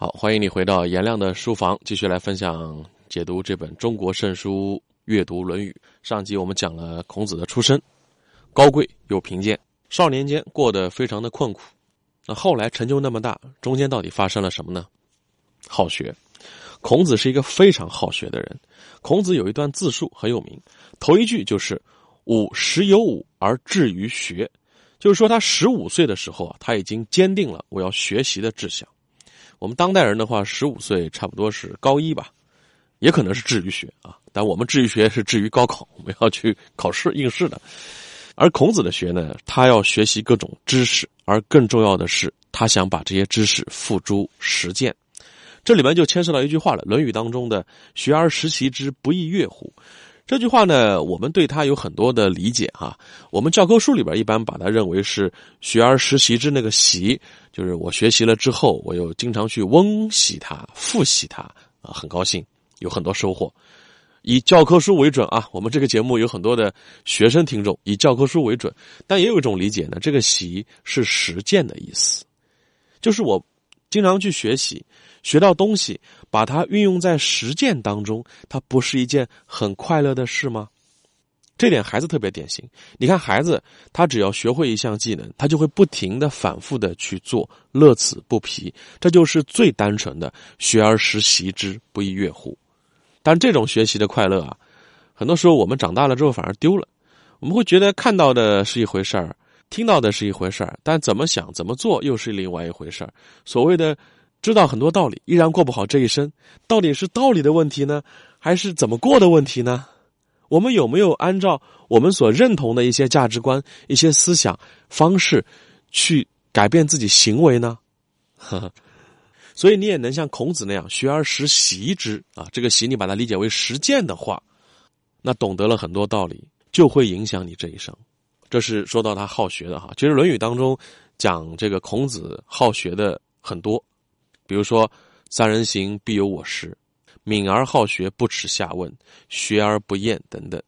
好，欢迎你回到颜亮的书房，继续来分享解读这本中国圣书，阅读《论语》。上集我们讲了孔子的出身，高贵又贫贱，少年间过得非常的困苦。那后来成就那么大，中间到底发生了什么呢？好学，孔子是一个非常好学的人。孔子有一段自述很有名，头一句就是“吾十有五而志于学”，就是说他十五岁的时候啊，他已经坚定了我要学习的志向。我们当代人的话，十五岁差不多是高一吧，也可能是至于学啊。但我们至于学是至于高考，我们要去考试应试的。而孔子的学呢，他要学习各种知识，而更重要的是，他想把这些知识付诸实践。这里面就牵涉到一句话了，《论语》当中的“学而时习之，不亦说乎”。这句话呢，我们对他有很多的理解啊。我们教科书里边一般把它认为是“学而时习之”，那个“习”就是我学习了之后，我又经常去温习它、复习它啊，很高兴，有很多收获。以教科书为准啊，我们这个节目有很多的学生听众，以教科书为准。但也有一种理解呢，这个“习”是实践的意思，就是我经常去学习。学到东西，把它运用在实践当中，它不是一件很快乐的事吗？这点孩子特别典型。你看，孩子他只要学会一项技能，他就会不停的、反复的去做，乐此不疲。这就是最单纯的“学而时习之，不亦乐乎”。但这种学习的快乐啊，很多时候我们长大了之后反而丢了。我们会觉得看到的是一回事儿，听到的是一回事儿，但怎么想、怎么做又是另外一回事儿。所谓的。知道很多道理，依然过不好这一生，到底是道理的问题呢，还是怎么过的问题呢？我们有没有按照我们所认同的一些价值观、一些思想方式去改变自己行为呢？呵呵，所以你也能像孔子那样学而时习之啊，这个习你把它理解为实践的话，那懂得了很多道理，就会影响你这一生。这是说到他好学的哈。其实《论语》当中讲这个孔子好学的很多。比如说，三人行必有我师，敏而好学，不耻下问，学而不厌等等。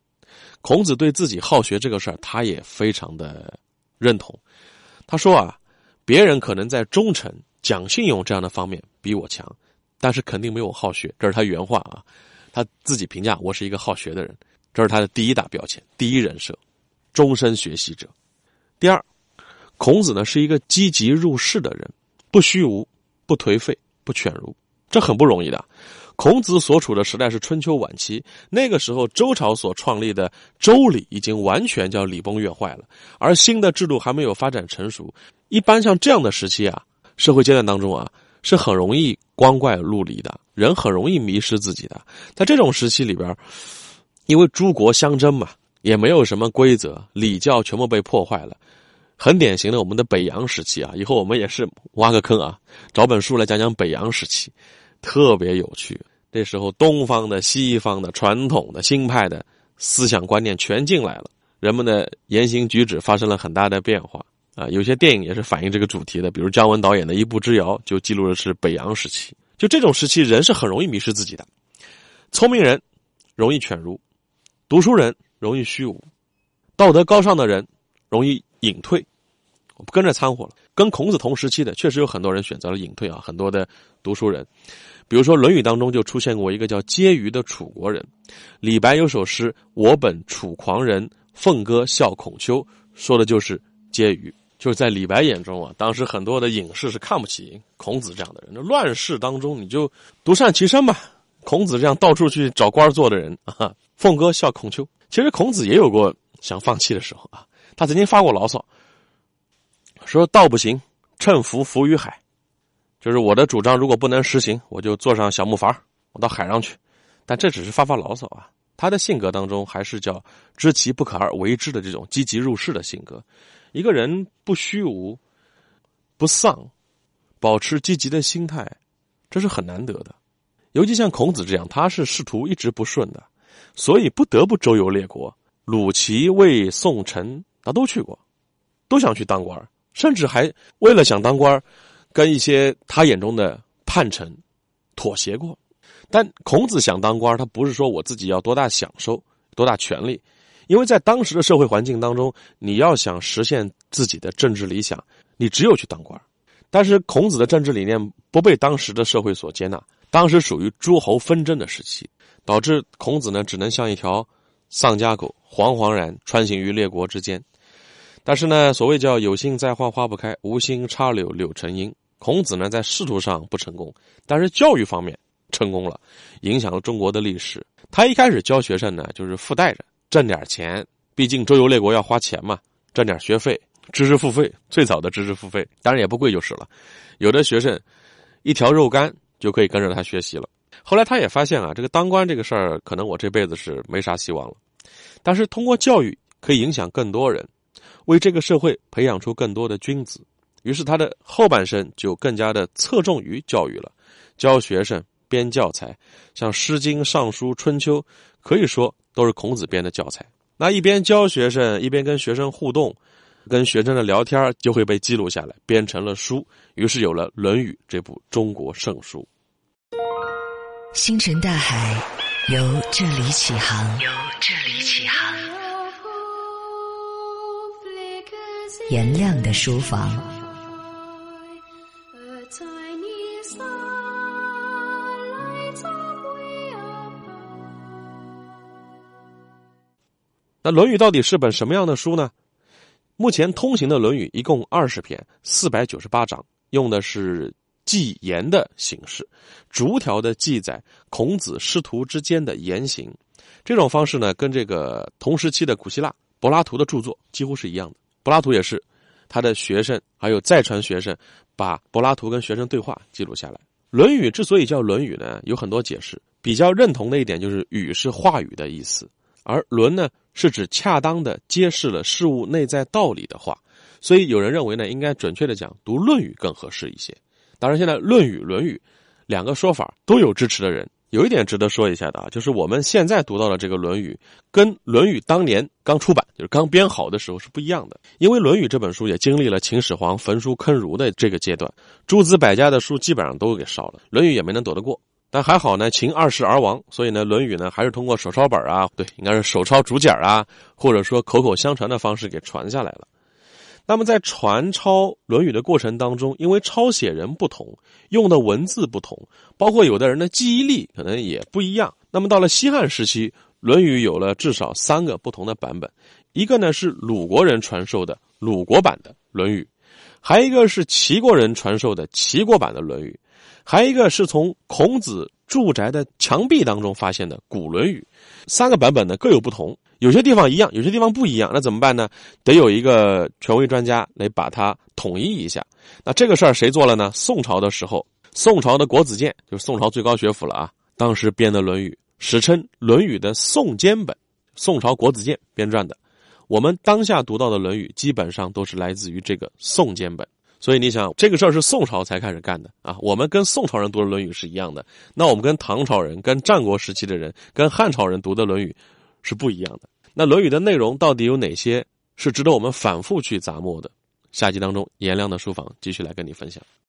孔子对自己好学这个事儿，他也非常的认同。他说啊，别人可能在忠诚、讲信用这样的方面比我强，但是肯定没有我好学。这是他原话啊，他自己评价我是一个好学的人，这是他的第一大标签、第一人设，终身学习者。第二，孔子呢是一个积极入世的人，不虚无。不颓废，不犬儒，这很不容易的。孔子所处的时代是春秋晚期，那个时候周朝所创立的周礼已经完全叫礼崩乐坏了，而新的制度还没有发展成熟。一般像这样的时期啊，社会阶段当中啊，是很容易光怪陆离的，人很容易迷失自己的。在这种时期里边，因为诸国相争嘛，也没有什么规则，礼教全部被破坏了。很典型的我们的北洋时期啊，以后我们也是挖个坑啊，找本书来讲讲北洋时期，特别有趣。那时候东方的、西方的、传统的、新派的思想观念全进来了，人们的言行举止发生了很大的变化啊。有些电影也是反映这个主题的，比如姜文导演的一步之遥就记录的是北洋时期。就这种时期，人是很容易迷失自己的，聪明人容易犬儒，读书人容易虚无，道德高尚的人容易隐退。我不跟着掺和了，跟孔子同时期的确实有很多人选择了隐退啊，很多的读书人，比如说《论语》当中就出现过一个叫婕妤的楚国人。李白有首诗：“我本楚狂人，凤歌笑孔丘”，说的就是婕妤。就是在李白眼中啊，当时很多的隐士是看不起孔子这样的人。那乱世当中，你就独善其身吧。孔子这样到处去找官做的人啊，凤歌笑孔丘。其实孔子也有过想放弃的时候啊，他曾经发过牢骚。说道不行，乘浮浮于海，就是我的主张。如果不能实行，我就坐上小木筏，我到海上去。但这只是发发牢骚啊。他的性格当中还是叫知其不可而为之的这种积极入世的性格。一个人不虚无、不丧，保持积极的心态，这是很难得的。尤其像孔子这样，他是仕途一直不顺的，所以不得不周游列国，鲁、齐、魏、宋、陈，他都去过，都想去当官甚至还为了想当官跟一些他眼中的叛臣妥协过。但孔子想当官他不是说我自己要多大享受、多大权利，因为在当时的社会环境当中，你要想实现自己的政治理想，你只有去当官但是孔子的政治理念不被当时的社会所接纳，当时属于诸侯纷争的时期，导致孔子呢只能像一条丧家狗，惶惶然穿行于列国之间。但是呢，所谓叫有心栽花花不开，无心插柳柳成荫。孔子呢在仕途上不成功，但是教育方面成功了，影响了中国的历史。他一开始教学生呢，就是附带着挣点钱，毕竟周游列国要花钱嘛，挣点学费。知识付费，最早的知识付费，当然也不贵就是了。有的学生一条肉干就可以跟着他学习了。后来他也发现啊，这个当官这个事儿，可能我这辈子是没啥希望了。但是通过教育可以影响更多人，为这个社会培养出更多的君子。于是他的后半生就更加的侧重于教育了，教学生编教材，像《诗经》《尚书》《春秋》，可以说都是孔子编的教材。那一边教学生，一边跟学生互动。跟学生的聊天就会被记录下来，编成了书，于是有了《论语》这部中国圣书。星辰大海，由这里起航。由这里起航。颜亮的书房。那《论语》到底是本什么样的书呢？目前通行的《论语》一共二十篇，四百九十八章，用的是记言的形式，逐条的记载孔子师徒之间的言行。这种方式呢，跟这个同时期的古希腊柏拉图的著作几乎是一样的。柏拉图也是，他的学生还有再传学生，把柏拉图跟学生对话记录下来。《论语》之所以叫《论语》呢，有很多解释。比较认同的一点就是“语”是话语的意思，而“论”呢？是指恰当的揭示了事物内在道理的话，所以有人认为呢，应该准确的讲读《论语》更合适一些。当然，现在《论语》《论语》两个说法都有支持的人。有一点值得说一下的啊，就是我们现在读到的这个《论语》，跟《论语》当年刚出版，就是刚编好的时候是不一样的。因为《论语》这本书也经历了秦始皇焚书坑儒的这个阶段，诸子百家的书基本上都给烧了，《论语》也没能躲得过。但还好呢，秦二世而亡，所以呢，《论语》呢还是通过手抄本啊，对，应该是手抄竹简啊，或者说口口相传的方式给传下来了。那么在传抄《论语》的过程当中，因为抄写人不同，用的文字不同，包括有的人的记忆力可能也不一样。那么到了西汉时期，《论语》有了至少三个不同的版本，一个呢是鲁国人传授的鲁国版的《论语》，还一个是齐国人传授的齐国版的《论语》。还一个是从孔子住宅的墙壁当中发现的古《论语》，三个版本呢各有不同，有些地方一样，有些地方不一样。那怎么办呢？得有一个权威专家来把它统一一下。那这个事儿谁做了呢？宋朝的时候，宋朝的国子监就是宋朝最高学府了啊，当时编的《论语》，史称《论语》的宋监本，宋朝国子监编撰的。我们当下读到的《论语》，基本上都是来自于这个宋监本。所以你想，这个事儿是宋朝才开始干的啊！我们跟宋朝人读的《论语》是一样的，那我们跟唐朝人、跟战国时期的人、跟汉朝人读的《论语》是不一样的。那《论语》的内容到底有哪些是值得我们反复去咂摸的？下集当中，颜良的书房继续来跟你分享。